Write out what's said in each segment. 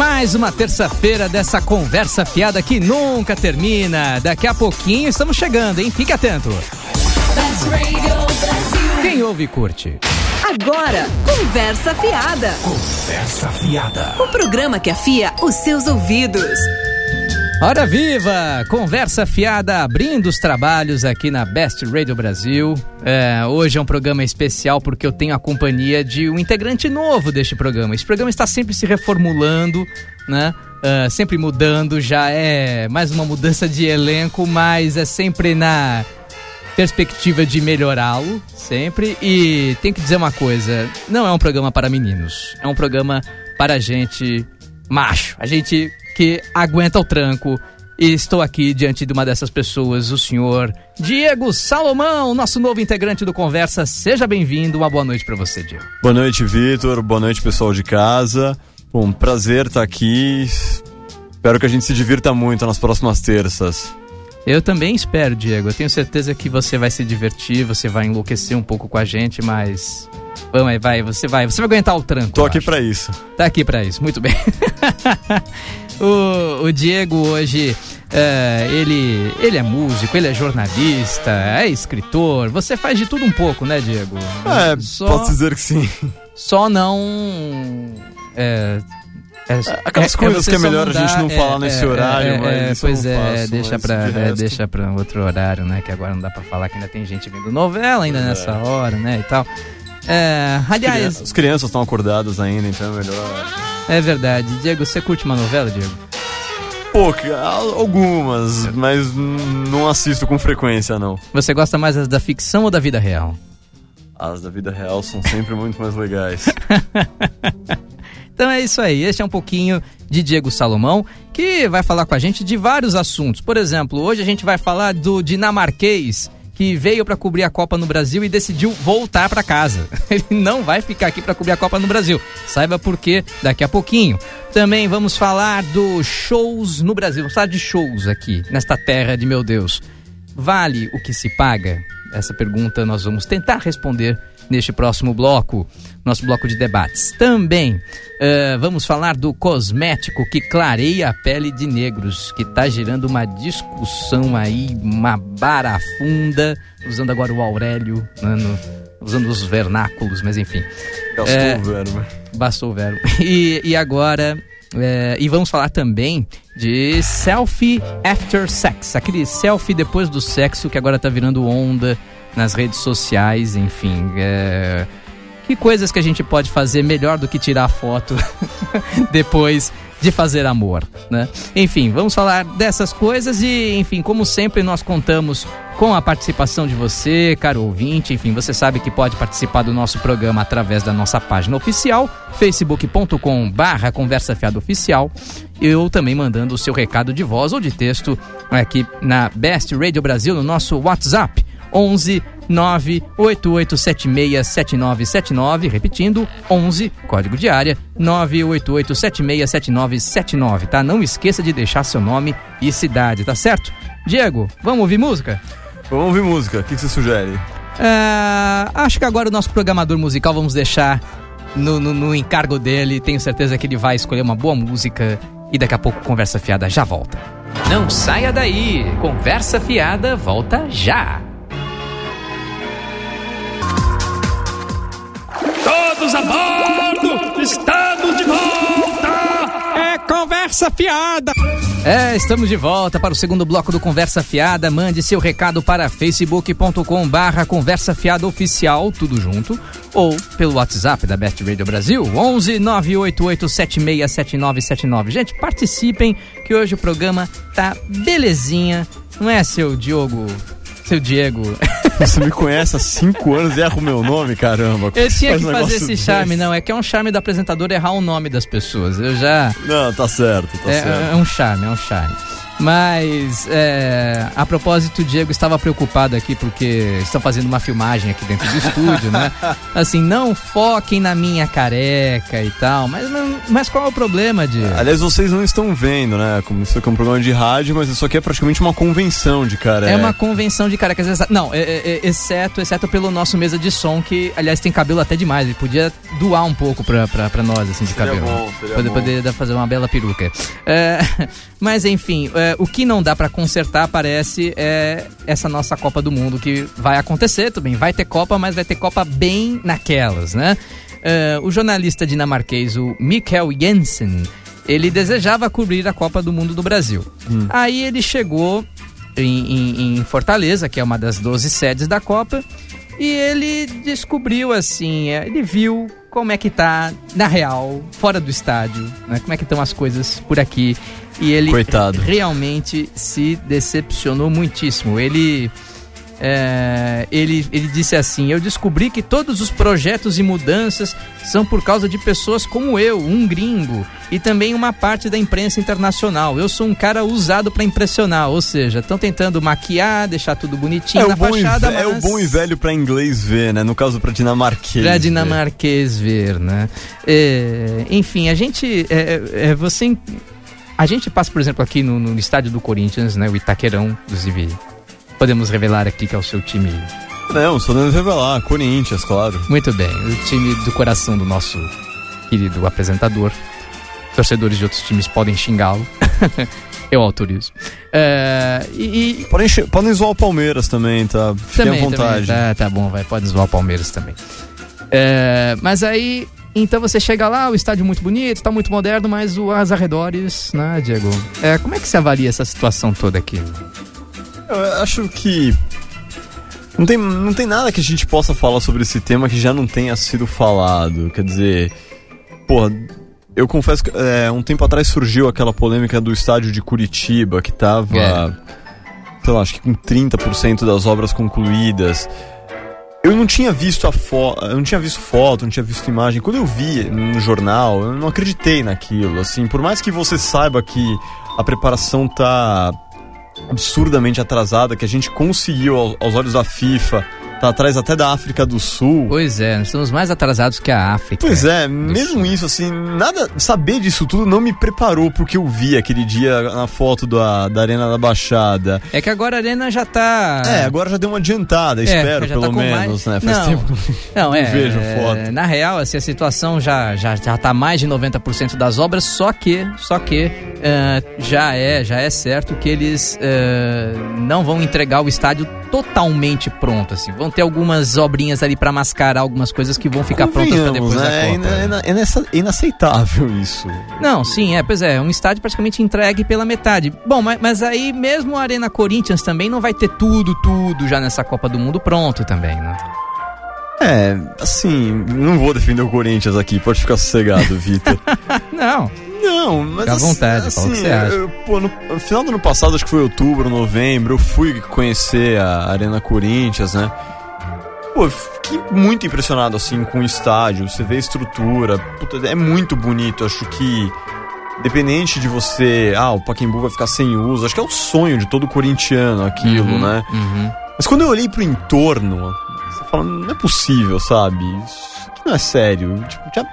Mais uma terça-feira dessa conversa fiada que nunca termina. Daqui a pouquinho estamos chegando, hein? Fique atento. Quem ouve curte. Agora, Conversa Fiada. Conversa Fiada. O programa que afia os seus ouvidos. Hora viva! Conversa fiada abrindo os trabalhos aqui na Best Radio Brasil. É, hoje é um programa especial porque eu tenho a companhia de um integrante novo deste programa. Esse programa está sempre se reformulando, né? Uh, sempre mudando, já é mais uma mudança de elenco, mas é sempre na perspectiva de melhorá-lo, sempre. E tem que dizer uma coisa: não é um programa para meninos, é um programa para gente macho, a gente que aguenta o tranco. E estou aqui diante de uma dessas pessoas, o senhor Diego Salomão, nosso novo integrante do Conversa. Seja bem-vindo, uma boa noite para você, Diego. Boa noite, Vitor. Boa noite, pessoal de casa. Bom, prazer estar aqui. Espero que a gente se divirta muito nas próximas terças. Eu também espero, Diego. Eu tenho certeza que você vai se divertir, você vai enlouquecer um pouco com a gente, mas Vamos aí, vai, você vai, você vai aguentar o tranco. Tô aqui para isso. Tá aqui para isso, muito bem. o, o, Diego hoje, é, ele, ele é músico, ele é jornalista, é escritor. Você faz de tudo um pouco, né, Diego? É, só, posso dizer que sim. Só não. É, é, Aquelas é, coisas que é melhor a gente não é, falar nesse horário, mas. pois é, faço, deixa, pra, deixa pra outro horário, né? Que agora não dá pra falar que ainda tem gente vendo novela ainda nessa hora, né? E tal. É, aliás. As crianças estão acordadas ainda, então é melhor. É verdade. Diego, você curte uma novela, Diego? Pouca, algumas, mas não assisto com frequência, não. Você gosta mais das da ficção ou da vida real? As da vida real são sempre muito mais legais. Então é isso aí. Este é um pouquinho de Diego Salomão, que vai falar com a gente de vários assuntos. Por exemplo, hoje a gente vai falar do dinamarquês que veio para cobrir a Copa no Brasil e decidiu voltar para casa. Ele não vai ficar aqui para cobrir a Copa no Brasil. Saiba por quê daqui a pouquinho. Também vamos falar dos shows no Brasil. Vamos falar de shows aqui, nesta terra de meu Deus. Vale o que se paga? Essa pergunta nós vamos tentar responder neste próximo bloco, nosso bloco de debates. Também uh, vamos falar do cosmético que clareia a pele de negros, que está gerando uma discussão aí, uma barafunda, usando agora o Aurélio, né, no, usando os vernáculos, mas enfim. Bastou é, o verbo. Bastou o verbo. E, e agora é, e vamos falar também de selfie after sex, aquele selfie depois do sexo que agora tá virando onda nas redes sociais, enfim. É... Que coisas que a gente pode fazer melhor do que tirar foto depois de fazer amor, né? Enfim, vamos falar dessas coisas e, enfim, como sempre, nós contamos com a participação de você, caro ouvinte. Enfim, você sabe que pode participar do nosso programa através da nossa página oficial, facebook.com barra Conversa Fiada Oficial, também mandando o seu recado de voz ou de texto aqui na Best Radio Brasil, no nosso WhatsApp, 11 988767979, repetindo, 11, código de área, 988767979, tá? Não esqueça de deixar seu nome e cidade, tá certo? Diego, vamos ouvir música? Vamos ouvir música, o que, que você sugere? É, acho que agora o nosso programador musical vamos deixar no, no, no encargo dele, tenho certeza que ele vai escolher uma boa música e daqui a pouco Conversa Fiada já volta. Não saia daí, Conversa Fiada volta já! Todos a bordo! Estamos de volta! É conversa fiada! É, estamos de volta para o segundo bloco do Conversa Fiada. Mande seu recado para facebook.com barra Conversa Fiada Oficial, tudo junto, ou pelo WhatsApp da Best Radio Brasil, 11 988767979. Gente, participem que hoje o programa tá belezinha, não é, seu Diogo seu Diego. Você me conhece há cinco anos e erra o meu nome, caramba. Eu tinha que fazer esse charme, desse? não. É que é um charme do apresentador errar o nome das pessoas. Eu já. Não, tá certo, tá é, certo. É um charme, é um charme. Mas, é, a propósito, o Diego estava preocupado aqui porque estão fazendo uma filmagem aqui dentro do estúdio, né? Assim, não foquem na minha careca e tal. Mas, mas qual é o problema, Diego? Aliás, vocês não estão vendo, né? Como isso aqui é um programa de rádio, mas isso aqui é praticamente uma convenção de careca. É uma convenção de carecas. Não, é- é- é- exceto, exceto pelo nosso mesa de som, que, aliás, tem cabelo até demais. Ele podia doar um pouco pra, pra, pra nós, assim, de Seria cabelo. bom, seria poder, bom. poder fazer uma bela peruca. É, mas, enfim, é, o que não dá pra consertar, parece, é essa nossa Copa do Mundo, que vai acontecer, tudo bem, vai ter Copa, mas vai ter Copa bem naquelas, né? É, o jornalista dinamarquês, o Mikkel Jensen, ele desejava cobrir a Copa do Mundo do Brasil. Aí ele chegou em, em- em Fortaleza, que é uma das 12 sedes da Copa, e ele descobriu assim, é, ele viu como é que tá na real, fora do estádio, né? Como é que estão as coisas por aqui. E ele Coitado. realmente se decepcionou muitíssimo. Ele é, ele, ele disse assim: Eu descobri que todos os projetos e mudanças são por causa de pessoas como eu, um gringo, e também uma parte da imprensa internacional. Eu sou um cara usado pra impressionar, ou seja, estão tentando maquiar, deixar tudo bonitinho É na o, bom e, fachada, ve- é o mas- bom e velho pra inglês ver, né? No caso pra dinamarquês. Ver. dinamarquês ver, né? É, enfim, a gente. é, é, é, você. A gente passa, por exemplo, aqui no, no estádio do Corinthians, né? O Itaquerão, inclusive. Podemos revelar aqui que é o seu time. Não, só devemos revelar. Corinthians, claro. Muito bem, o time do coração do nosso querido apresentador. Torcedores de outros times podem xingá-lo. Eu autorizo. É, e, e Podem, podem zoar o Palmeiras também, tá? Fiquem também, à vontade. também, tá, tá bom, vai, pode zoar o Palmeiras também. É, mas aí, então você chega lá, o estádio muito bonito, tá muito moderno, mas o- os arredores, né, Diego? É, como é que você avalia essa situação toda aqui? Eu acho que. Não tem, não tem nada que a gente possa falar sobre esse tema que já não tenha sido falado. Quer dizer. Porra, eu confesso que é, um tempo atrás surgiu aquela polêmica do estádio de Curitiba, que tava. É. Sei lá, acho que com 30% das obras concluídas. Eu não tinha visto a foto, não tinha visto foto, não tinha visto imagem. Quando eu vi no jornal, eu não acreditei naquilo. Assim, por mais que você saiba que a preparação tá absurdamente atrasada, que a gente conseguiu ao- aos olhos da FIFA, tá atrás até da África do Sul. Pois é, nós estamos mais atrasados que a África. Pois é, mesmo isso, assim, nada. Saber disso tudo não me preparou pro que eu vi aquele dia na foto da, da Arena da Baixada. É que agora a Arena já tá. É, agora já deu uma adiantada, espero, já pelo tá menos, mais- né? Faz não, tempo. Não, é. Não vejo foto. Na real, assim, a situação já, já, já tá mais de 90% das obras, só que, só que eh, já é, já é certo que eles eh, não vão entregar o estádio totalmente pronto, assim. Vão ter algumas obrinhas ali pra mascarar algumas coisas que vão ficar prontas pra depois né? da É Copa. ina- ina- é nessa- inaceitável isso. Não, sim, é, pois é, é um estádio praticamente entregue pela metade. Bom, mas, mas aí mesmo a Arena Corinthians também não vai ter tudo, tudo já nessa Copa do Mundo pronto também, né? É, assim, não vou defender o Corinthians aqui, pode ficar sossegado, Vitor. Não, Não, mas Fica à assim, vontade, fala o que assim, você acha. eu- pô, no, no final do ano passado, acho que foi outubro, novembro, eu fui conhecer a Arena Corinthians, né? Pô, fiquei muito impressionado, assim, com o estádio. Você vê a estrutura, puta, é muito bonito. Acho que, independente de você... Ah, o Pacaembu vai ficar sem uso. Acho que é o sonho de todo corintiano aquilo, Uhum, né? uhum. Mas quando eu olhei pro entorno, você fala, não é possível, sabe? Isso aqui não é sério. Tipo, tinha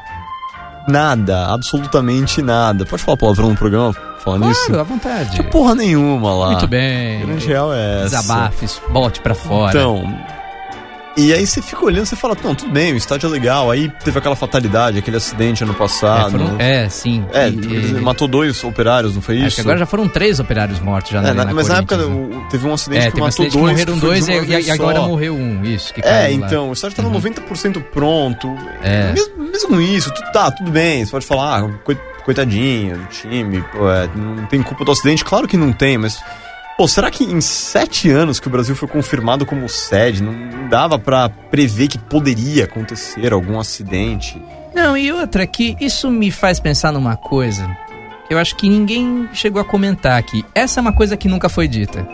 nada, absolutamente nada. Pode falar palavrão no programa falando Claro, isso? à vontade. Tinha porra nenhuma lá. Muito bem. A grande real é essa. Desabafes, bote pra fora. Então. E aí você fica olhando, você fala, não, tudo bem, o estádio é legal. Aí teve aquela fatalidade, aquele acidente ano é, passado. foram- é, sim. É, E- matou dois operários, não foi isso? Acho que agora já foram três operários mortos já na É, na- Arena mas na época né? teve um acidente É, que teve um matou acidente dois. morreram que dois e, e- agora só. morreu um, isso, que É, então, o estádio tá 90% pronto. É. Mesmo, mesmo isso, tu, tá, tudo bem. Você pode falar, ah, coi- coitadinho time, pô, é, não tem culpa do acidente. Claro que não tem, mas. Pô, será que em sete anos que o Brasil foi confirmado como sede, não dava pra prever que poderia acontecer algum acidente? Não, e outra que isso me faz pensar numa coisa que eu acho que ninguém chegou a comentar aqui. Essa é uma coisa que nunca foi dita.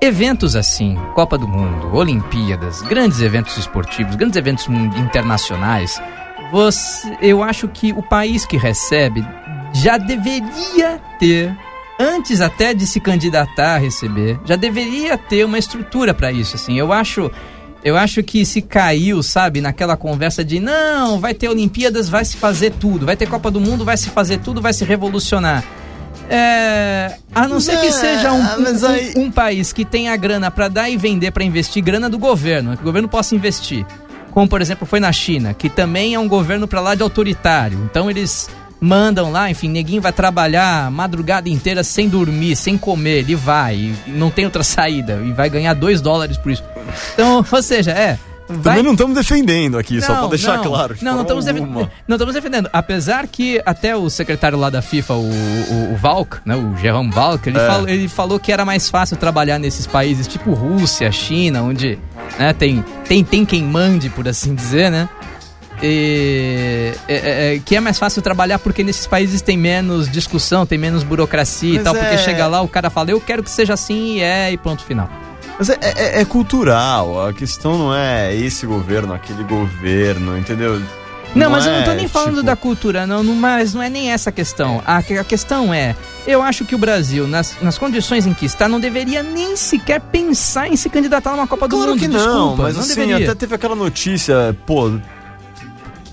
Eventos assim, Copa do Mundo, Olimpíadas, grandes eventos esportivos, grandes eventos internacionais, você, eu acho que o país que recebe já deveria ter antes até de se candidatar a receber, já deveria ter uma estrutura para isso, assim. Eu acho eu acho que se caiu, sabe, naquela conversa de não, vai ter Olimpíadas, vai se fazer tudo, vai ter Copa do Mundo, vai se fazer tudo, vai se revolucionar. É, a não ser que seja um, um- aí- um país que tenha grana para dar e vender, para investir, grana do governo, que o governo possa investir. Como, por exemplo, foi na China, que também é um governo para lá de autoritário. Então eles mandam lá, enfim, neguinho vai trabalhar madrugada inteira sem dormir, sem comer, ele vai, e não tem outra saída, e vai ganhar dois dólares por isso. Então, ou seja, é. Vai... Também não estamos defendendo aqui, só pra deixar não. claro. Não, não estamos, alguma. não estamos defendendo. Apesar que até o secretário lá da FIFA, o, o, o Valk, né, o Jerome Valk, ele, É. falou, ele falou que era mais fácil trabalhar nesses países tipo Rússia, China, onde né, tem, tem, tem quem mande, por assim dizer, né? E, é, é, é, que é mais fácil trabalhar porque nesses países tem menos discussão, tem menos burocracia e Mas tal, porque é- chega lá, o cara fala, eu quero que seja assim e é, e ponto final. Mas é, é- é cultural, a questão não é esse governo, aquele governo, entendeu? Não, mas eu não tô é, nem falando tipo, da cultura, não, não, mas não é nem essa a questão. A, a questão é, eu acho que o Brasil, nas, nas condições em que está, não deveria nem sequer pensar em se candidatar numa Copa do Claro Mundo. que não, Desculpa, mas não assim, deveria. até teve aquela notícia, pô,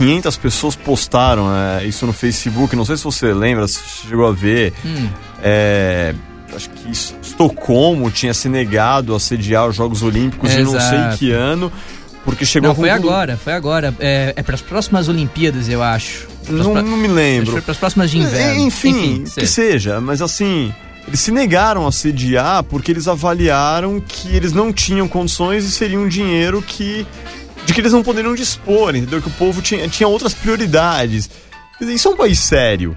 500 pessoas postaram é, isso no Facebook, não sei se você lembra, se chegou a ver. Hum, É, acho que Es- Estocolmo tinha se negado a sediar os Jogos Olímpicos de não sei que ano, porque chegou não, foi conclu- agora, foi agora. É, é para as próximas Olimpíadas, eu acho. Não, não me lembro. Para as próximas de inverno. Enfim, que seja. seja, mas assim, eles se negaram a sediar porque eles avaliaram que eles não tinham condições e seria um dinheiro que. De que eles não poderiam dispor, entendeu? Que o povo tinha, tinha outras prioridades. Quer dizer, isso é um país sério,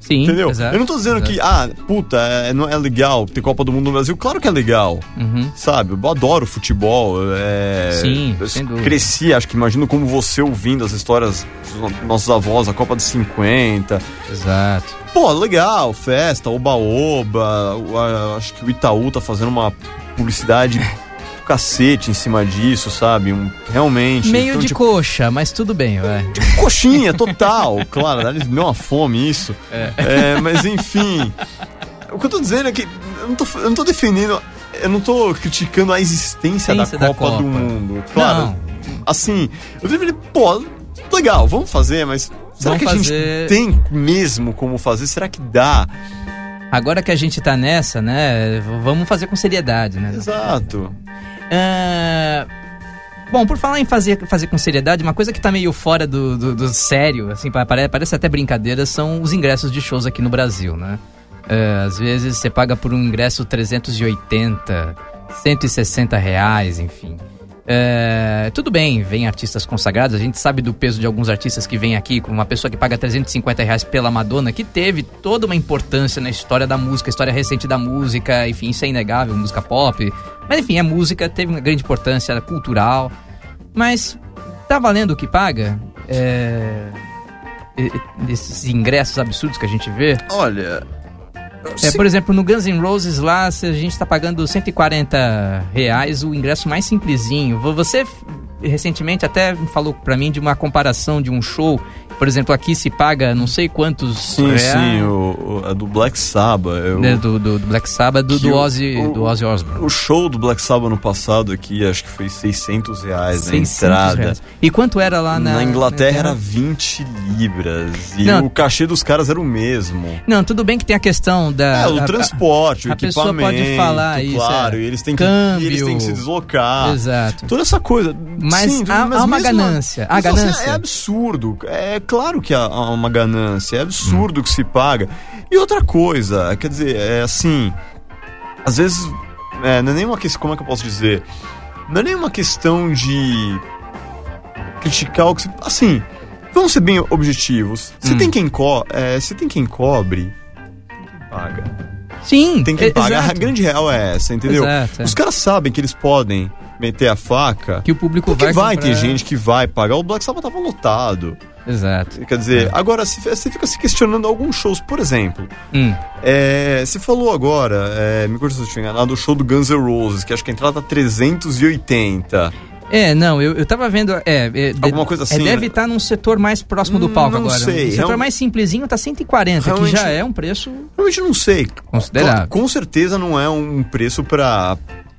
Sim, entendeu? exato, Eu não tô dizendo exato. que, ah, puta, é, não é legal ter Copa do Mundo no Brasil. Claro que é legal. Uhum. Sabe, eu adoro futebol. É... Sim. Cresci, acho que imagino como você ouvindo as histórias dos nossos avós, a Copa dos 50. Exato. Pô, legal, festa, oba-oba. Acho que o Itaú tá fazendo uma publicidade cacete em cima disso, sabe? Um, realmente. Meio então, de tipo, coxa, mas tudo bem, vai. coxinha total. claro, dá-lhes deu uma fome isso. É, mas enfim. O que eu tô dizendo é que eu não tô, eu não tô defendendo. Eu não tô criticando a existência da Copa, da do Copa. Mundo. Claro. Não. Assim, eu deveria. Pô, legal, vamos fazer, mas. Será Vamos que a fazer- gente tem mesmo como fazer? Será que dá? Agora que a gente tá nessa, né, vamos fazer com seriedade, né? Exato. Ah, Bom, por falar em fazer, fazer com seriedade, uma coisa que tá meio fora do, do, do sério, assim, pa- pare- parece até brincadeira, são os ingressos de shows aqui no Brasil, né? É, às vezes você paga por um ingresso 380, 160 reais, enfim. É, tudo bem, vem artistas consagrados, a gente sabe do peso de alguns artistas que vêm aqui, como uma pessoa que paga 350 reais pela Madonna, que teve toda uma importância na história da música, história recente da música, enfim, isso é inegável, música pop. Mas enfim, a música teve uma grande importância cultural. Mas tá valendo o que paga? É, esses ingressos absurdos que a gente vê? Olha. É, por exemplo, no Guns N' Roses lá, se a gente tá pagando 140 reais o ingresso mais simplesinho. Vo- Você recentemente até falou pra mim de uma comparação de um show. Por exemplo, aqui se paga não sei quantos Sim, reais, sim, o, o- a do Black Sabbath. eu- né, do, do, do Black Sabbath, do, que do o- Ozzy, o- do Ozzy Osbourne. O show do Black Sabbath no passado aqui, acho que foi 600 reais na 600 entrada. reais. E quanto era lá na, Na, Inglaterra era na 20 libras. E Não. o cachê dos caras era o mesmo. Não, tudo bem que tem a questão da. É, o a- transporte, o a pessoa equipamento. pode falar isso, Claro, é. e eles têm que, Câmbio. e eles têm que se deslocar. Exato. Toda essa coisa. Mas Sim, há- mas há uma mesmo ganância, há mas, assim, ganância. é absurdo. É claro que há, há uma ganância. É absurdo que se paga. E outra coisa, quer dizer, é assim. Às vezes. É, não é nenhuma questão. Como é que eu posso dizer? Não é nenhuma questão de criticar o que se. Assim, vamos ser bem objetivos. Se Hum. tem quem co é, se tem quem cobre, tem quem paga. Sim, Tem quem é- paga. A exato. grande real é essa, entendeu? Exato, é. Os caras sabem que eles podem meter a faca. Que o público vai. vai, comprar. ter gente que vai pagar. O Black Sabbath tava lotado. Exato. Quer dizer, É. agora você fica se questionando alguns shows, por exemplo. Hum. É, você falou agora, é, me corrija se eu estiver enganado, do show do Guns N' Roses, que acho que a entrada tá 380. É, não, eu, eu tava vendo. É, é, Alguma coisa assim, É, deve né? estar num setor mais próximo do Hum, palco não agora. sei, O setor mais simplesinho tá 140, Realmente- que já é um preço Realmente não sei. considerável. Com certeza não é um preço pra,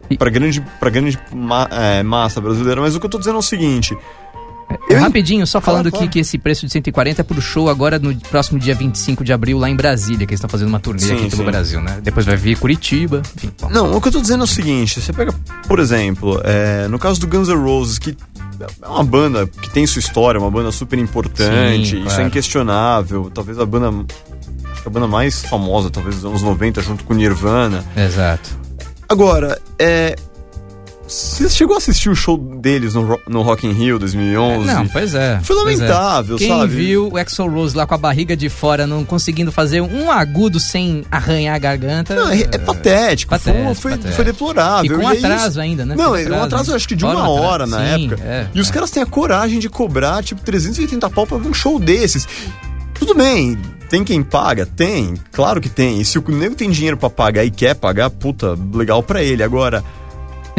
E- pra grande, pra grande ma- é, massa brasileira, mas o que eu tô dizendo é o seguinte. É, Eu- Rapidinho, só falando aqui que esse preço de 140 é pro show agora no próximo dia 25 de abril lá em Brasília, que eles estão fazendo uma turnê Sim, aqui pelo sim. Brasil, né? Depois vai vir Curitiba, enfim. bom. Não, o que eu tô dizendo é o seguinte: você pega, por exemplo, é, no caso do Guns N' Roses, que é uma banda que tem sua história, uma banda super importante, Sim, isso claro. é inquestionável. Talvez a banda. A banda mais famosa, talvez dos anos 90, junto com Nirvana. Exato. Agora, é. Você chegou a assistir o show deles no, no Rock in Rio 2011? Não, pois é. Foi é. lamentável, Quem sabe? viu o Axl Rose lá com a barriga de fora, não conseguindo fazer um agudo sem arranhar a garganta. Não, é, é patético, foi, patético, foi, patético. foi deplorável. E com é isso. atraso ainda, né? Não, é um atraso acho que de Fora uma atraso. hora na Sim, época. é, e os é. caras têm a coragem de cobrar, tipo, 380 pau pra um show desses. Tudo bem, tem quem paga? Tem, claro que tem. E se o nego tem dinheiro pra pagar e quer pagar, puta, legal pra ele. Agora,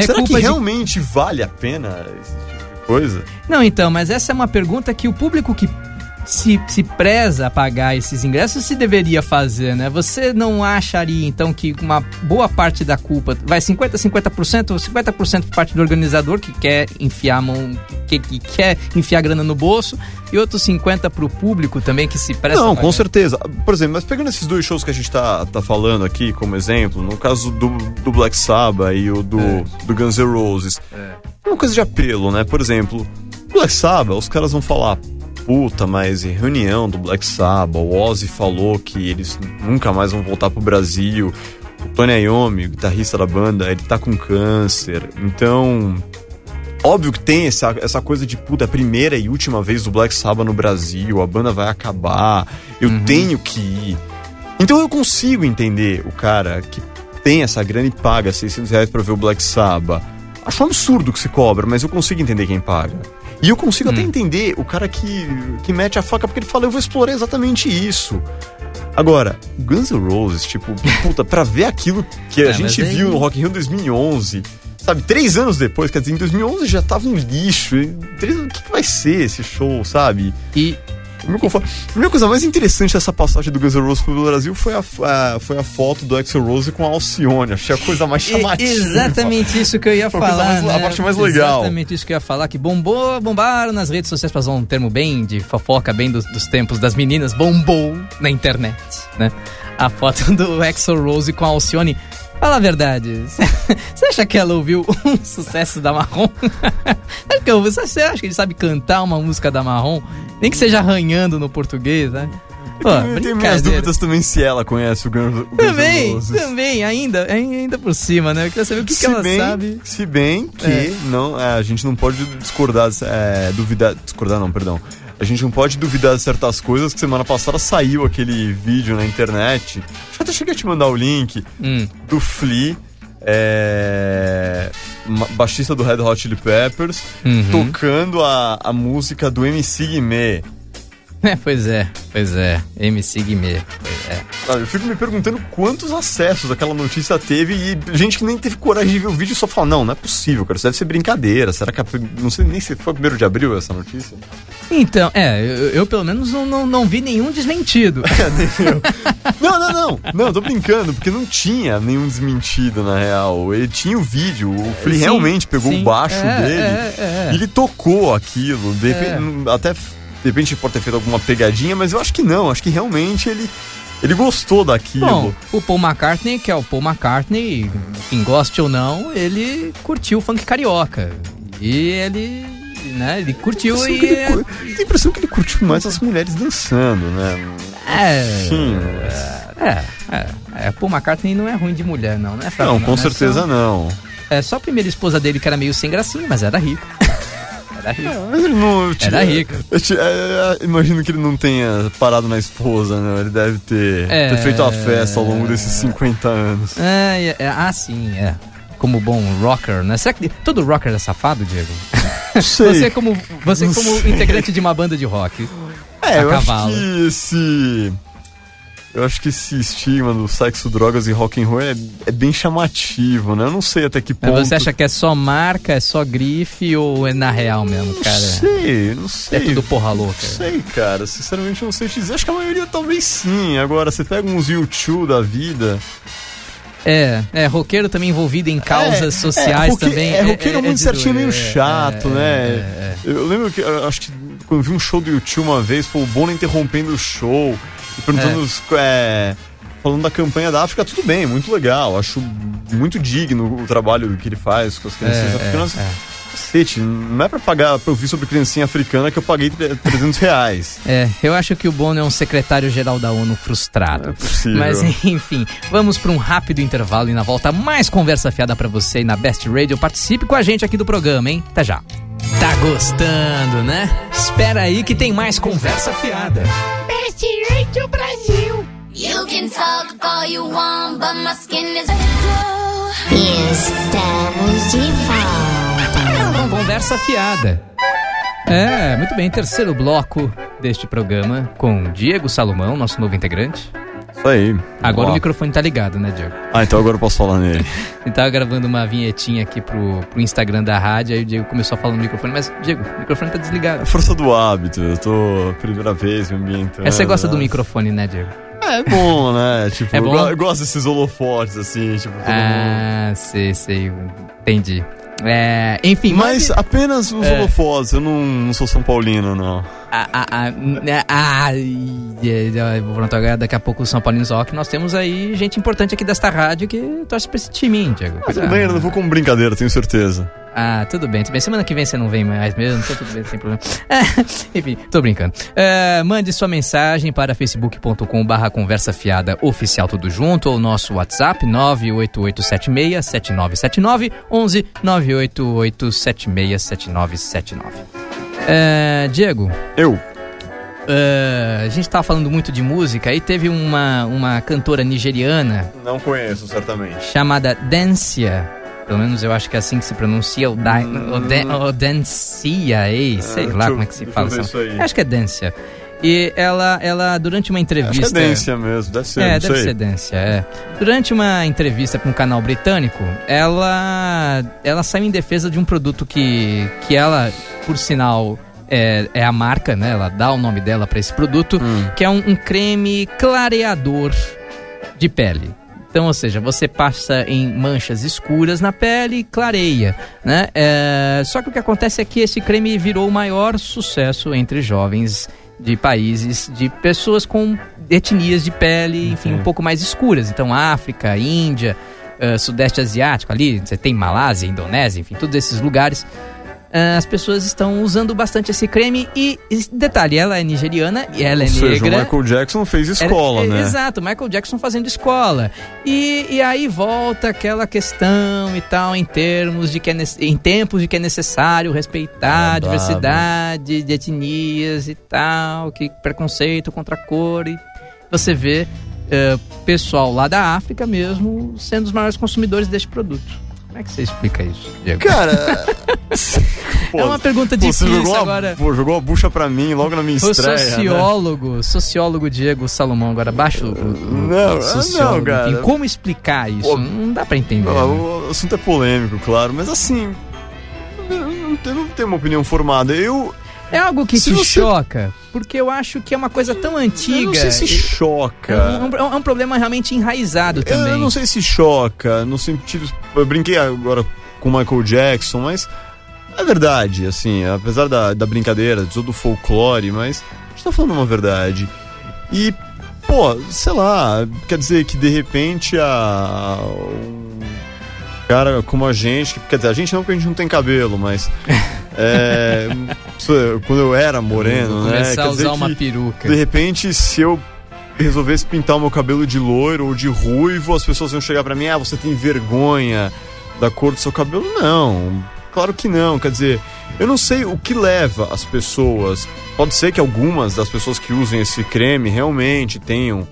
É será que de- realmente vale a pena esse tipo de coisa? Não, então, mas essa é uma pergunta que o público que se, se preza a pagar esses ingressos se deveria fazer, né? Você não acharia, então, que uma boa parte da culpa vai 50%, 50%, 50% por parte do organizador que quer enfiar a mão, que, que quer enfiar grana no bolso, e outros 50% pro público também que se presta Não, com certeza. Por exemplo, mas pegando esses dois shows que a gente tá, tá falando aqui como exemplo, no caso do, do Black Sabbath e o do, É. do Guns N' Roses, é uma coisa de apelo, né? Por exemplo, Black Sabbath, os caras vão falar, puta, mas em reunião do Black Sabbath, o Ozzy falou que eles nunca mais vão voltar pro Brasil. O Tony Iommi, o guitarrista da banda, ele tá com câncer. Então, Óbvio que tem essa, essa coisa de, puta, é a primeira e última vez do Black Sabbath no Brasil, a banda vai acabar, eu Uhum. tenho que ir. Então eu consigo entender o cara que tem essa grana e paga 600 reais pra ver o Black Sabbath. Acho um absurdo que se cobra, mas eu consigo entender quem paga. E eu consigo Hum. até entender o cara que, que mete a faca porque ele fala, eu vou explorar exatamente isso. Agora, Guns N' Roses, tipo, puta, pra ver aquilo que a É, gente aí- viu no Rock in Rio 2011, sabe, três anos depois, quer dizer, em 2011 já tava um lixo. Três, o que, que vai ser esse show, sabe? E A a minha coisa mais interessante dessa passagem do Guns N' Roses pelo Brasil foi a, a- foi a foto do Axl Rose com a Alcione. Achei a coisa mais E- chamativa. Exatamente isso que eu ia a falar. mais- a né? parte mais legal. Exatamente isso que eu ia falar, que bombou, bombaram nas redes sociais, pra usar um termo bem de fofoca, bem dos, dos tempos das meninas, bombou na internet, né? A foto do Axl Rose com a Alcione. Fala a verdade, você acha que ela ouviu um sucesso da Marrom? Você acha que ele sabe cantar uma música da Marrom? Nem que seja arranhando no português, né? Pô, Eu tenho minhas dúvidas também se ela conhece o Guns, Também, também, ainda, ainda por cima, né? Eu queria saber o que, que ela bem, sabe. Se bem que É. não, é, a gente não pode discordar, é, duvidar, discordar não, perdão. A gente não pode duvidar de certas coisas que semana passada saiu aquele vídeo na internet. Que até cheguei a te mandar o link Hum. do Flea, é, baixista do Red Hot Chili Peppers, Uhum. tocando a, a música do MC Guimê. É, pois é, pois é. MC Guimê. Pois é. Sabe, eu fico me perguntando quantos acessos aquela notícia teve e gente que nem teve coragem de ver o vídeo só fala, não, não é possível, cara, isso deve ser brincadeira. Será que a, não sei nem se foi primeiro de abril essa notícia? Então, é, eu, eu pelo menos não, não, não vi nenhum desmentido. Não, não, não. Não, tô brincando, porque não tinha nenhum desmentido, na real. Ele tinha o vídeo, o Flea realmente pegou sim. o baixo É, dele é, é. e ele tocou aquilo. De É. repente, até de repente pode ter feito alguma pegadinha, mas eu acho que não. Acho que realmente ele, ele gostou daquilo. Bom, o Paul McCartney, que é o Paul McCartney, quem goste ou não, ele curtiu o funk carioca. E ele, né, ele curtiu Tem e... ele cu- tem a impressão que ele curtiu mais as mulheres dançando, né? É, Sim. é, é, é, Paul McCartney não é ruim de mulher, não, né? Fábio? Não, com é certeza só- não. É só a primeira esposa dele que era meio sem gracinha, mas era rica. Era ele não. eu Era rico. eu te- é, é, imagino que ele não tenha parado na esposa, né? Ele deve ter, É. ter feito a festa ao longo desses 50 anos. É, é, ah, sim, é. Como bom rocker, né? Será que todo rocker é safado, Diego? Sei. Você como, você como sei. integrante de uma banda de rock. é, a eu cavalo. acho que esse. Eu acho que esse estigma do sexo, drogas e rock and roll é, é bem chamativo, né? Eu não sei até que ponto. Mas você acha que é só marca, é só grife ou é na real mesmo, cara? Não sei, não sei. É tudo porra louca. Não sei, cara. Sinceramente, não sei te dizer. Acho que a maioria talvez sim. Agora, você pega uns YouTube da vida. É, é, roqueiro também envolvido em causas É, sociais é, roque- também. É, roqueiro muito de certinho, doer, meio é, chato, é, né? é, é. Eu lembro que, acho que quando eu vi um show do YouTube uma vez, pô, o Bono interrompendo o show e perguntando, os- é, falando da campanha da África, tudo bem, muito legal. Acho muito digno o trabalho que ele faz com as crianças É, africanas. é, é. Cacete, não é pra pagar, pra ouvir sobre criancinha africana que eu paguei tre- 300 reais. É, eu acho que o Bono é um secretário-geral da ONU frustrado. É. Mas enfim, vamos para um rápido intervalo e na volta mais conversa fiada para você aí na Best Radio. Participe com a gente aqui do programa, hein? Até já. Tá gostando, né? Espera aí que tem mais conversa fiada. Best Radio Brasil. You can talk all you want, but my skin is. Estamos de volta. Conversa fiada. É, muito bem, terceiro bloco deste programa com Diego Salomão, nosso novo integrante. Aí. Agora o microfone tá ligado, né, Diego? Ah, então agora eu posso falar nele. Ele tava gravando uma vinhetinha aqui pro, pro Instagram da rádio, aí o Diego começou a falar no microfone, mas, Diego, o microfone tá desligado. É força do hábito, eu tô primeira vez me ambientando. É, você gosta do né? microfone, né, Diego? É bom, né? Tipo, É bom? Eu, go- eu gosto desses holofotes, assim, tipo, todo mundo. Ah, sei, sei, entendi. É, enfim, Mas mande- apenas os É. holofotes, eu não, não sou São Paulino, não. Ah, ah, ah, ah, pronto, agora daqui a pouco o São Paulinos Rock, nós temos aí gente importante aqui desta rádio que torce pra esse time, hein, Diego. Bem, eu não vou como brincadeira, tenho certeza. Ah, tudo bem, tudo bem. Semana que vem você não vem mais mesmo, então tudo bem, sem problema. Enfim, tô brincando. É, mande sua mensagem para facebook.com barra conversa fiada oficial tudo junto ou nosso WhatsApp 988767979 11 988767979. É, Diego, Eu? é, a gente tava falando muito de música e teve uma, uma cantora nigeriana Não conheço, certamente. chamada Dancia. Pelo menos eu acho que é assim que se pronuncia, o, da, o, Dan- o Dancia, ei, sei deixa lá como é que se fala. isso aí. Acho que é Dancia. E ela, ela durante uma Acho entrevista... que é Dência mesmo, deve ser, É, deve sei. ser Dância, é. Durante uma entrevista para um canal britânico, ela, ela saiu em defesa de um produto que, que ela, por sinal, é, é a marca, né? Ela dá o nome dela para esse produto, Hum. que é um, um creme clareador de pele. Então, ou seja, você passa em manchas escuras na pele e clareia, né? É, só que o que acontece é que esse creme virou o maior sucesso entre jovens de países, de pessoas com etnias de pele, enfim, um pouco mais escuras. Então, África, Índia, eh, Sudeste Asiático ali, você tem Malásia, Indonésia, enfim, todos esses lugares. Eh, as pessoas estão usando bastante esse creme e, e detalhe, ela é nigeriana e ela é Ou seja, negra. o Michael Jackson fez escola, Era- é, né? Exato, Michael Jackson fazendo escola. E, e aí volta aquela questão e tal, em termos de que é, em tempos de que é necessário respeitar a Ah, diversidade de etnias e tal, que preconceito contra a cor. E você vê eh, pessoal lá da África mesmo sendo os maiores consumidores deste produto. Como é que você explica isso, Diego? Cara. pô, é uma pergunta pô, você difícil jogou a- agora. pô, jogou a bucha pra mim logo na minha O estreia. né? sociólogo, sociólogo Diego Salomão, agora baixa o, o- o Não, sociólogo, não, cara. enfim, como explicar isso? Pô, não dá pra entender. Ah, né? o assunto é polêmico, claro, mas assim. Eu não tenho, não tenho uma opinião formada. Eu, É algo que Se te você- choca, porque eu acho que é uma coisa tão antiga. eu não sei se choca. é, um, é um problema realmente enraizado também. Eu não sei se choca, no sentido. Eu brinquei agora com o Michael Jackson, mas é verdade, assim, apesar da, da brincadeira, de todo o folclore, mas a gente tá falando uma verdade. E, pô, sei lá, quer dizer que de repente a. Um cara como a gente, quer dizer, a gente não porque a gente não tem cabelo, mas. é, quando eu era moreno, Vou né? começar Quer a usar uma peruca. de repente, se eu resolvesse pintar o meu cabelo de loiro ou de ruivo, as pessoas iam chegar pra mim, ah, você tem vergonha da cor do seu cabelo? Não, claro que não. Quer dizer, eu não sei o que leva as pessoas. Pode ser que algumas das pessoas que usem esse creme realmente tenham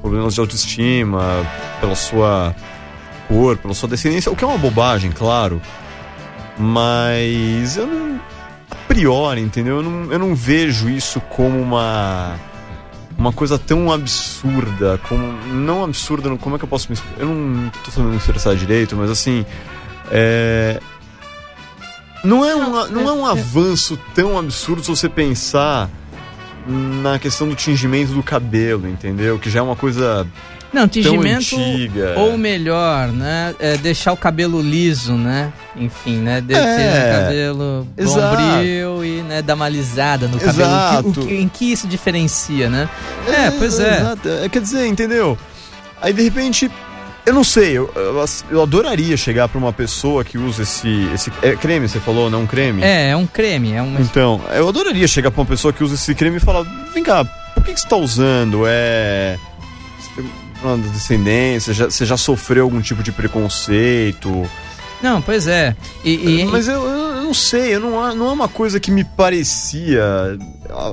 problemas de autoestima pela sua cor, pela sua descendência, o que é uma bobagem, claro. Mas eu não. A priori, entendeu? Eu não, eu não vejo isso como uma uma coisa tão absurda, como. Não absurda, como é que eu posso me? Eu não tô sabendo me expressar direito, mas assim. É. Não é, um, não é um avanço tão absurdo se você pensar na questão do tingimento do cabelo, entendeu? Que já é uma coisa Não, tingimento ou melhor, né, é deixar o cabelo liso, né? Enfim, né, de- ter É, um cabelo bombril e né, dar uma alisada no cabelo. Exato. O que- o que- em que isso diferencia, né? É, pois é. Exato. É, Quer dizer, entendeu? Aí de repente, eu não sei, eu, eu, eu adoraria chegar pra uma pessoa que usa esse, esse. É creme, você falou, não creme? É, é um creme, é um Então, eu adoraria chegar pra uma pessoa que usa esse creme e falar: vem cá, por que, que você tá usando? É. Uma descendência, já, você já sofreu algum tipo de preconceito? Não, pois é. E, e- Mas eu, eu- eu não sei, eu não, não é uma coisa que me parecia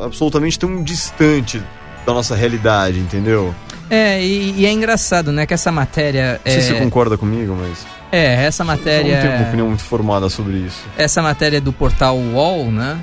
absolutamente tão distante da nossa realidade, entendeu? é, e, e é engraçado, né, que essa matéria Não sei se você é, concorda comigo, mas. é essa Eu não matéria tenho uma opinião muito formada sobre isso. essa matéria do portal UOL, né?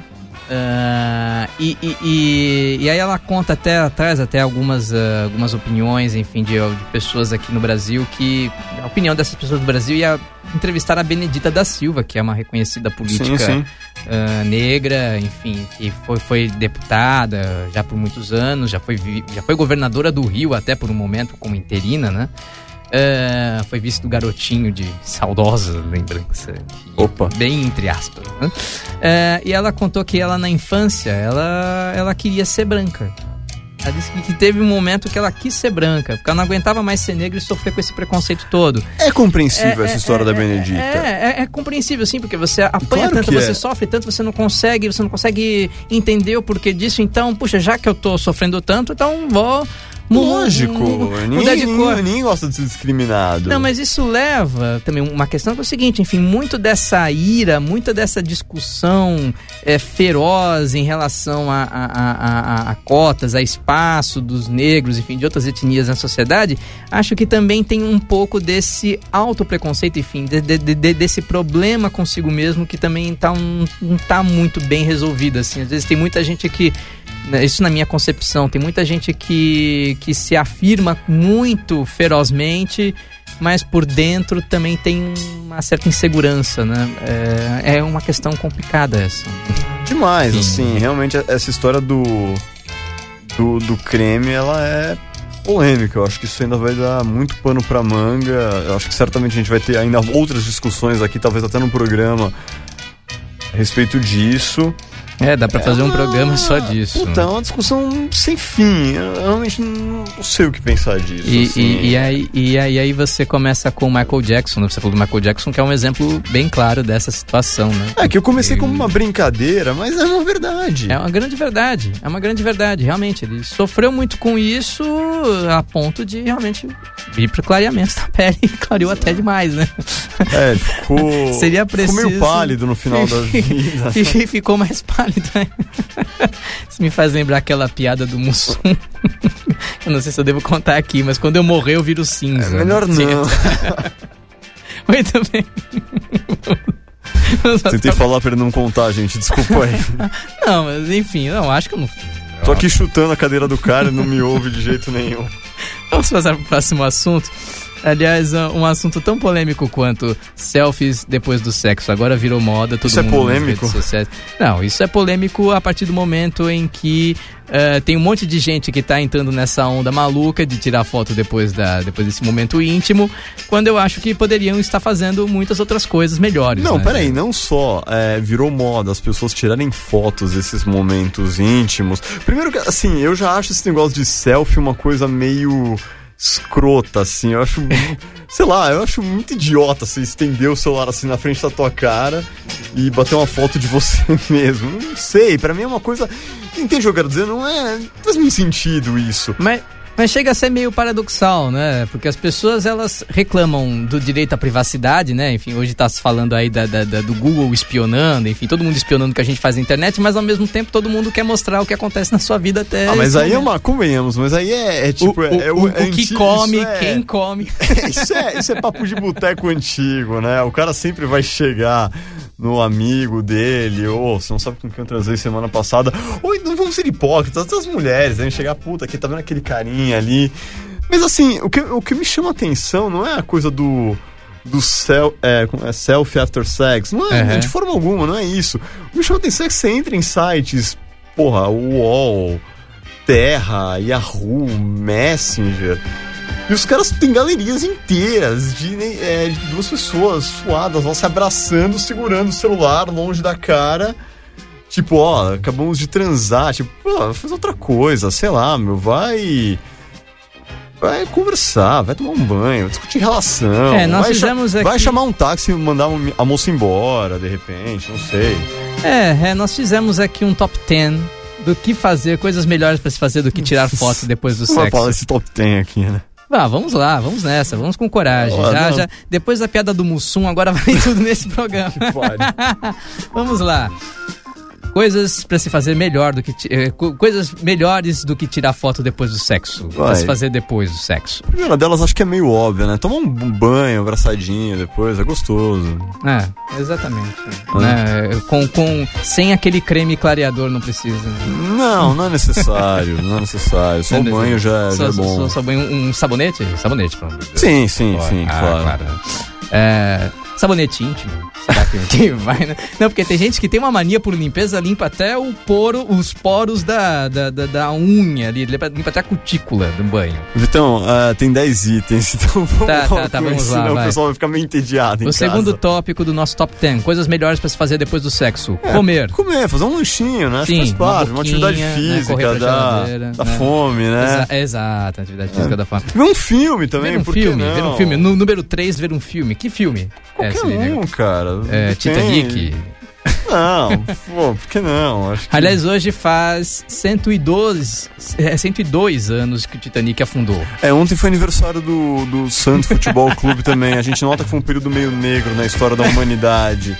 Ah, e, e, e, e aí ela conta até atrás até algumas, ah, algumas opiniões, enfim, de, de pessoas aqui no Brasil que. A opinião dessas pessoas do Brasil ia entrevistar a Benedita da Silva, que é uma reconhecida política Sim, sim. ah, negra, enfim, que foi, foi deputada já por muitos anos, já foi, já foi governadora do Rio até por um momento como interina, né? Ah, foi vice do garotinho de saudosa lembrança. Opa. Bem entre aspas. Né? Ah, e ela contou que ela na infância, ela, ela queria ser branca. Ela disse que teve um momento que ela quis ser branca, porque ela não aguentava mais ser negra e sofrer com esse preconceito todo. É compreensível É, essa é, história é, da é, Benedita. É, é, é compreensível, sim, porque você apanha Claro tanto, que você é. sofre tanto, você não consegue, você não consegue entender o porquê disso. Então, puxa, já que eu tô sofrendo tanto, então vou Lógico, mudar de cor. ninguém, gosta de ser discriminado. Não, mas isso leva também uma questão que é o seguinte, enfim, muito dessa ira, muita dessa discussão é, feroz em relação a, a- a- a- cotas, a espaço dos negros, enfim, de outras etnias na sociedade, acho que também tem um pouco desse autopreconceito, enfim, de- de- de- desse problema consigo mesmo que também tá um- não tá muito bem resolvido, assim. Às vezes tem muita gente que isso na minha concepção. Tem muita gente que, que se afirma muito ferozmente, mas por dentro também tem uma certa insegurança, né? É, é uma questão complicada essa. Demais, Sim. assim, realmente essa história do, do, do creme, ela é polêmica. Eu acho que isso ainda vai dar muito pano pra manga. Eu acho que certamente a gente vai ter ainda outras discussões aqui, talvez até no programa, a respeito disso. É, dá pra fazer um uma- programa só disso. Puta, é uma discussão sem fim. Eu realmente não sei o que pensar disso. E, assim. e, e aí, e aí aí você começa com o Michael Jackson, né? Você falou do Michael Jackson, que é um exemplo bem claro dessa situação, né? É que eu comecei como uma brincadeira, mas é uma verdade. É uma grande verdade, é uma grande verdade, realmente. Ele sofreu muito com isso a ponto de realmente vir para clareamento da pele e clareou até demais, né? É, ficou. Seria Ficou meio preciso- pálido no final da vida. e ficou mais pálido. né? Isso me faz lembrar aquela piada do Mussum. eu não sei se eu devo contar aqui, mas quando eu morrer eu viro cinza. É melhor Sim. não. Muito bem. Tentei falar pra ele não contar, gente. Desculpa aí. Não, mas enfim, não, acho que eu não. Tô aqui chutando a cadeira do cara e não me ouve de jeito nenhum. Vamos passar pro próximo assunto. Aliás, uh, um assunto tão polêmico quanto selfies depois do sexo. Agora virou moda, todo Isso é mundo nas polêmico? Não, isso é polêmico a partir do momento em que uh, tem um monte de gente que tá entrando nessa onda maluca de tirar foto depois, da, depois desse momento íntimo, quando eu acho que poderiam estar fazendo muitas outras coisas melhores. Não, né? peraí, não só é, virou moda as pessoas tirarem fotos desses momentos íntimos. Primeiro que, assim, eu já acho esse negócio de selfie uma coisa meio escrota, assim. Eu acho, sei lá, eu acho muito idiota você estender o celular assim na frente da tua cara e bater uma foto de você mesmo. Não sei, pra mim é uma coisa. Entende o que eu quero dizer? Não é. Não faz muito sentido isso. Mas, mas chega a ser meio paradoxal, né? Porque as pessoas elas reclamam do direito à privacidade, né? Enfim, hoje tá se falando aí da, da- da- do Google espionando, enfim, todo mundo espionando o que a gente faz na internet, mas ao mesmo tempo todo mundo quer mostrar o que acontece na sua vida até. Ah, mas aí é momento. uma. Convenhamos, mas aí é, é O, tipo. o- é, o- é o que come, é- quem come. isso, é, isso é papo de boteco antigo, né? O cara sempre vai chegar no amigo dele, ou você não sabe com quem eu transei semana passada, ou não vamos ser hipócritas, as mulheres, devem chegar, puta, aqui tá vendo aquele carinha ali. Mas assim, o que, o que me chama a atenção não é a coisa do do self, é, é, self after sex. Não é, Uhum. de forma alguma, não é isso. O que me chama atenção é que você entra em sites, porra, UOL, Terra, Yahoo, Messenger. E os caras têm galerias inteiras de, é, de duas pessoas suadas, lá se abraçando, segurando o celular longe da cara. Tipo, ó, acabamos de transar. Tipo, pô, faz outra coisa, sei lá, meu, vai. Vai conversar, vai tomar um banho, discutir relação. É, nós vai fizemos aqui- Vai chamar um táxi e mandar a moça embora, de repente, não sei. É, é, nós fizemos aqui um top 10 do que fazer, coisas melhores pra se fazer do que tirar foto depois do Não vai falar sexo. esse top 10 aqui, né? Ah, vamos lá, vamos nessa, vamos com coragem. Ó, já, não. já, depois da piada do Mussum, agora vai tudo nesse programa. vamos lá. Coisas pra se fazer melhor do que eh, co- coisas melhores do que tirar foto depois do sexo. Pra Vai. se fazer depois do sexo. A primeira delas acho que é meio óbvia, né? Tomar um banho, abraçadinho depois, é gostoso. É, exatamente. Né, Com, com, sem aquele creme clareador não precisa. Não, não é necessário, não é necessário. Só o banho já, já só, é bom. Só, só banho, um sabonete? Sabonete, Deus. Sim, sim, sim, Ah, claro. É, sabonete íntimo. Será que, que vai, né? Não, porque tem gente que tem uma mania por limpeza, limpa até o poro, os poros da, da, da, da unha ali, limpa, limpa até a cutícula do banho. Vitão, ah, tem 10 itens, então vamos Tá, tá, tá, vamos isso, lá, senão vai. o pessoal vai ficar meio entediado O casa. segundo tópico do nosso top 10, coisas melhores pra se fazer depois do sexo. É, Comer. Comer, fazer um lanchinho, né? Sim, faz parte, uma, boquinha, atividade né, física, pra da, da né? fome, né? Exa exato, atividade física da fome. Ver um filme também, Ver um filme, não? ver um filme. No número 3, ver um filme. Que filme? Qualquer liga. um, cara. É. Titanic. Não, pô, por que não? Que... Aliás, hoje faz 102, é, 102 anos que o Titanic afundou. É, ontem foi aniversário do, do Santos Futebol Clube também. A gente nota que foi um período meio negro na história da humanidade.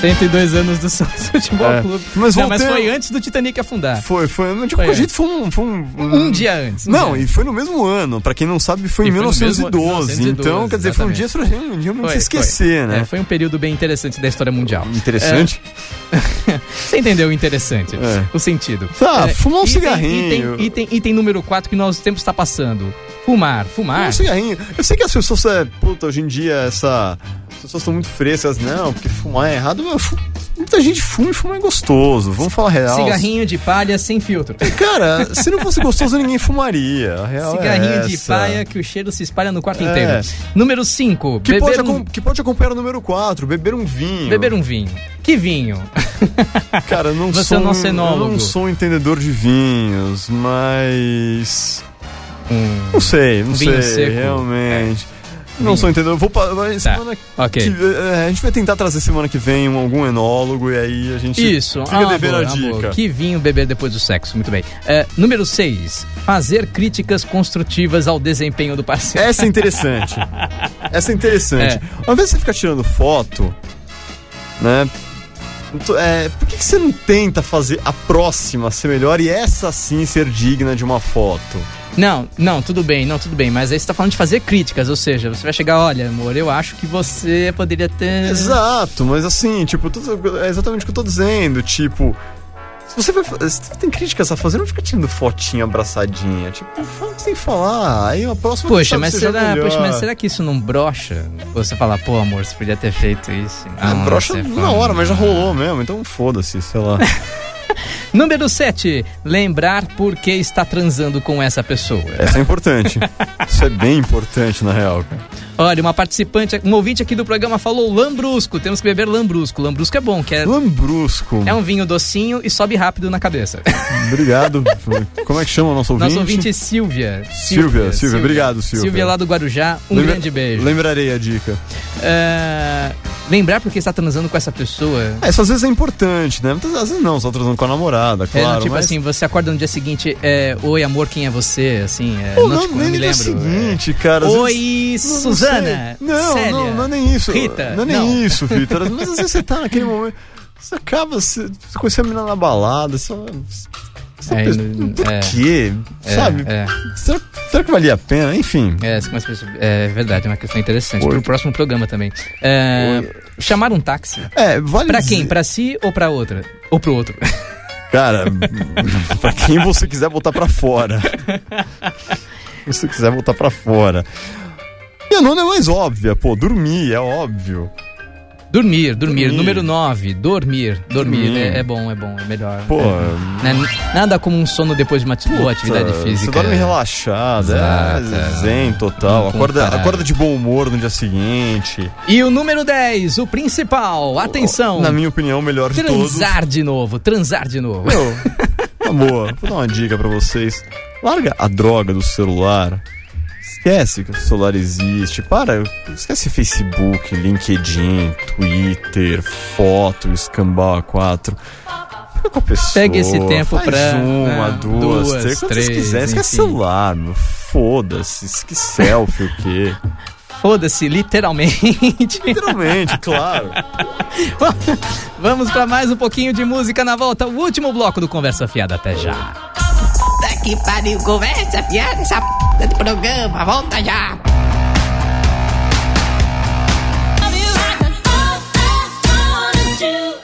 102 anos do Santos Futebol É. Clube. Mas Não, mas foi antes do Titanic afundar. Foi, foi. Mas de qualquer jeito foi um. Foi um, Um dia antes. um Não, dia e foi no mesmo ano. Pra quem não sabe, foi em E foi no mesmo- 1912. 1912, Então, quer dizer, foi um dia, pra um dia não se esquecer, foi. né? É, foi um período bem interessante da história mundial. Interessante. Você entendeu o interessante? É. O sentido. Tá, fumar um item- cigarrinho. Item, item, item número 4 que nós tempo está passando. Fumar, fumar. Um cigarrinho. Eu sei que as pessoas, é, puta, hoje em dia, essa. As pessoas estão muito frescas, não, porque fumar é errado. Muita gente fuma e fumar é gostoso. Vamos falar real. Cigarrinho de palha sem filtro. Cara, se não fosse gostoso, ninguém fumaria. A real Cigarrinho é de palha que o cheiro se espalha no quarto É. inteiro. Número 5. Que pode, um, que pode acompanhar o número 4, beber um vinho. beber um vinho. Que vinho? Cara, eu não Você sou. é enólogo. Eu não sou um entendedor de vinhos, mas. Um... Não sei, não Vinho sei, seco. realmente. Não Vinho. sou entendedor. Vou Tá, semana ok. que, eh, a gente vai tentar trazer semana que vem um- algum enólogo e aí a gente Isso, fica ah, devendo a dica. Que vinho beber depois do sexo? Muito bem. É, número 6. Fazer críticas construtivas ao desempenho do parceiro. Essa é interessante. Essa é interessante. É. Ao invés de você ficar tirando foto, né? Tu- É, por que, que você não tenta fazer a próxima ser melhor e essa sim ser digna de uma foto? Não, não, tudo bem, não, tudo bem. Mas aí você tá falando de fazer críticas, ou seja, você vai chegar, olha, amor, eu acho que você poderia ter. Exato, mas assim, tipo, tudo- é exatamente o que eu tô dizendo. Tipo, se você vai se tem críticas a fazer, não fica tirando fotinha abraçadinha. Tipo, fala o que você tem que falar. Aí a próxima quem Poxa, mas será, melhor. poxa, mas será que isso não brocha? Você falar, pô, amor, você podia ter feito isso. Ah, Não, brocha você na hora, mas já "Ah". rolou mesmo, então foda-se, sei lá. Número 7. Lembrar por que está transando com essa pessoa. Essa é importante. Isso é bem importante, na real. Olha, uma participante, um ouvinte aqui do programa falou lambrusco. Temos que beber lambrusco. Lambrusco é bom, que é, Lambrusco. é um vinho docinho e sobe rápido na cabeça. Obrigado. Como é que chama o nosso ouvinte? Nosso ouvinte é Silvia. Silvia, Silvia, obrigado, Silvia. Silvia lá do Guarujá, um Lembra- grande beijo. Lembrarei a dica. É, lembrar porque está transando com essa pessoa. É, isso às vezes é importante, né? Muitas vezes não, só trazendo com a namorada, É, claro. tipo mas... assim, você acorda no dia seguinte, é, oi amor, quem é você? Assim, é, Pô, não, não, tipo, nem não me lembro. seguinte, cara. Oi, vezes- não- não Suzana. Não, Célia, não, não é nem isso. Rita. Não é nem isso, Vitor. Mas às vezes você tá naquele momento. Você acaba, você, você conhece a menina na balada, você fala, É, Por no- é, quê? é, Sabe? É, Será, será que valia a pena? Enfim. é, você começa perceber- é verdade, é uma questão interessante. Oi. Pro próximo programa também. É, chamar um táxi. É, vale Pra dizer- quem? Pra si ou pra outra? Ou pro outro? Cara, pra quem você quiser botar pra fora. Se você quiser botar pra fora. E a nona é mais óbvia, pô, dormir, é óbvio. Dormir, dormir. Dormir. Número 9, dormir. Dormir. Dormir. É, é bom, é bom, é melhor. Pô, É, né? Nada como um sono depois de uma boa atividade Puta, física. Você dorme relaxado, Exato, é é. zen total. Acorda, acorda de bom humor no dia seguinte. E o número 10, o principal. Atenção. Na minha opinião, o melhor de todos. Transar de novo, transar de novo. Meu, na boa, vou dar uma dica pra vocês. Larga a droga do celular. Esquece que o celular existe. Para, esquece Facebook, LinkedIn, Twitter, foto, escambau A4. Fica com a pessoa. Pega esse tempo faz pra, Uma, né, duas, duas, três, quantas três, quiser. Esquece enfim. celular, meu. Foda-se. Que selfie o quê? Foda-se, literalmente. Literalmente, claro. Vamos pra mais um pouquinho de música na volta. O último bloco do Conversa Fiada. Até já. Que pariu, conversa, piada, essa p de programa, volta já.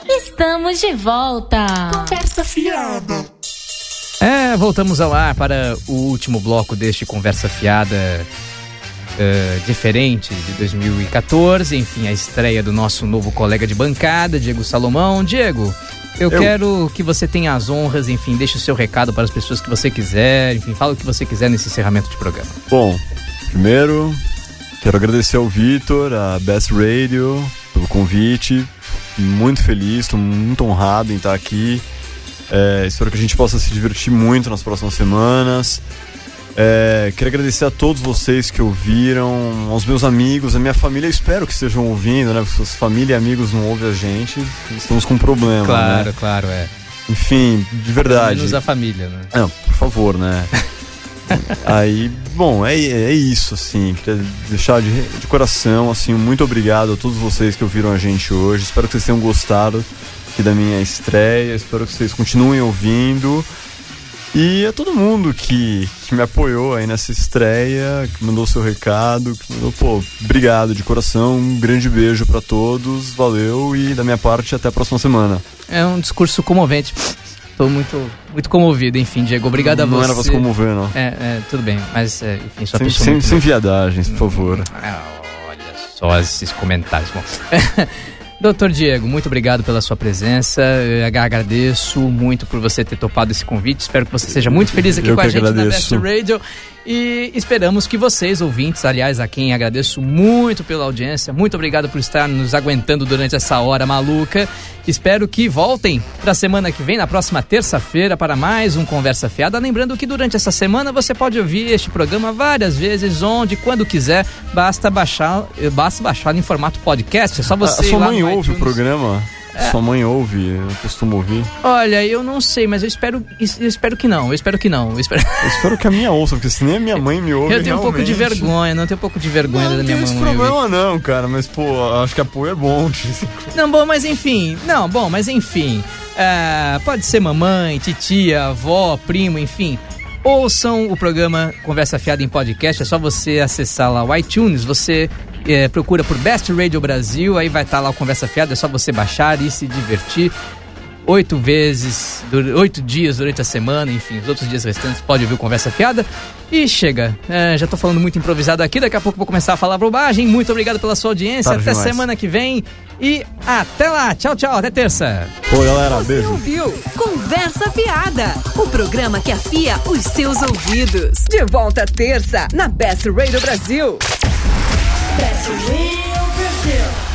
Estamos de volta. Conversa fiada. É, voltamos ao ar para o último bloco deste Conversa Fiada eh, diferente de 2014. Enfim, a estreia do nosso novo colega de bancada, Diego Salomão. Diego, eu, Eu- quero que você tenha as honras, enfim, deixe o seu recado para as pessoas que você quiser, enfim, fala o que você quiser nesse encerramento de programa. Bom, primeiro, quero agradecer ao Vitor, a Best Radio, pelo convite. Muito feliz, estou muito honrado em estar aqui. É, espero que a gente possa se divertir muito nas próximas semanas. É, quero agradecer a todos vocês que ouviram, aos meus amigos, a minha família, espero que estejam ouvindo, né? Porque se família e amigos não ouvem a gente, estamos com um problema, Claro, né? claro, é. Enfim, de verdade. Menos a família, né? Não, por favor, né? Aí, bom, é, é isso, assim. Queria deixar de, de coração, assim, muito obrigado a todos vocês que ouviram a gente hoje. Espero que vocês tenham gostado aqui da minha estreia. Espero que vocês continuem ouvindo. E a todo mundo que, que me apoiou aí nessa estreia, que mandou seu recado, que mandou, pô, obrigado de coração. Um grande beijo pra todos. Valeu e da minha parte, até a próxima semana. É um discurso comovente. Tô muito, muito comovido, enfim, Diego. Obrigado a não você. era pra se comover, não. É, é, tudo bem, mas é, enfim, sua Sem, sem, muito sem viadagens, por favor. Ah, olha só esses comentários. Bom, Doutor Diego, muito obrigado pela sua presença. Eu agradeço muito por você ter topado esse convite. Espero que você seja muito feliz aqui Eu com a gente agradeço. na Best Radio. E esperamos que vocês, ouvintes, aliás, a quem agradeço muito pela audiência, muito obrigado por estar nos aguentando durante essa hora maluca. Espero que voltem para a semana que vem, na próxima terça-feira, para mais um Conversa Fiada. Lembrando que durante essa semana você pode ouvir este programa várias vezes, onde, quando quiser, basta baixar, basta baixar em formato podcast. É só A, você. a sua mãe ouve o programa? Sua mãe ouve, eu costumo ouvir. Olha, eu não sei, mas eu espero, eu espero que não. Eu espero que não. Eu espero. Eu espero que a minha ouça, porque se nem a minha mãe me ouve. Eu tenho um pouco de vergonha, não tenho um pouco de vergonha Não, da não minha tem esse mãe. ouvir. problema não, cara, mas pô, acho que apoio é bom. Não, bom, mas enfim. Não, bom, mas enfim. Ah, pode ser mamãe, titia, avó, primo, enfim. Ouçam o programa Conversa Fiada em podcast. É só você acessar lá o iTunes. Você eh, procura por Best Radio Brasil. Aí vai estar lá o Conversa Fiada. É só você baixar e se divertir. Oito vezes, oito dias durante a semana, enfim, os outros dias restantes pode ouvir o Conversa Fiada. E chega, É, já tô falando muito improvisado aqui, daqui a pouco vou começar a falar bobagem. Muito obrigado pela sua audiência, Tarde até demais. semana que vem e até lá. Tchau, tchau, até terça. Pô, galera, Você beijo. ouviu Conversa Fiada, o programa que afia os seus ouvidos. De volta terça na Best Radio Brasil. Best Radio Brasil.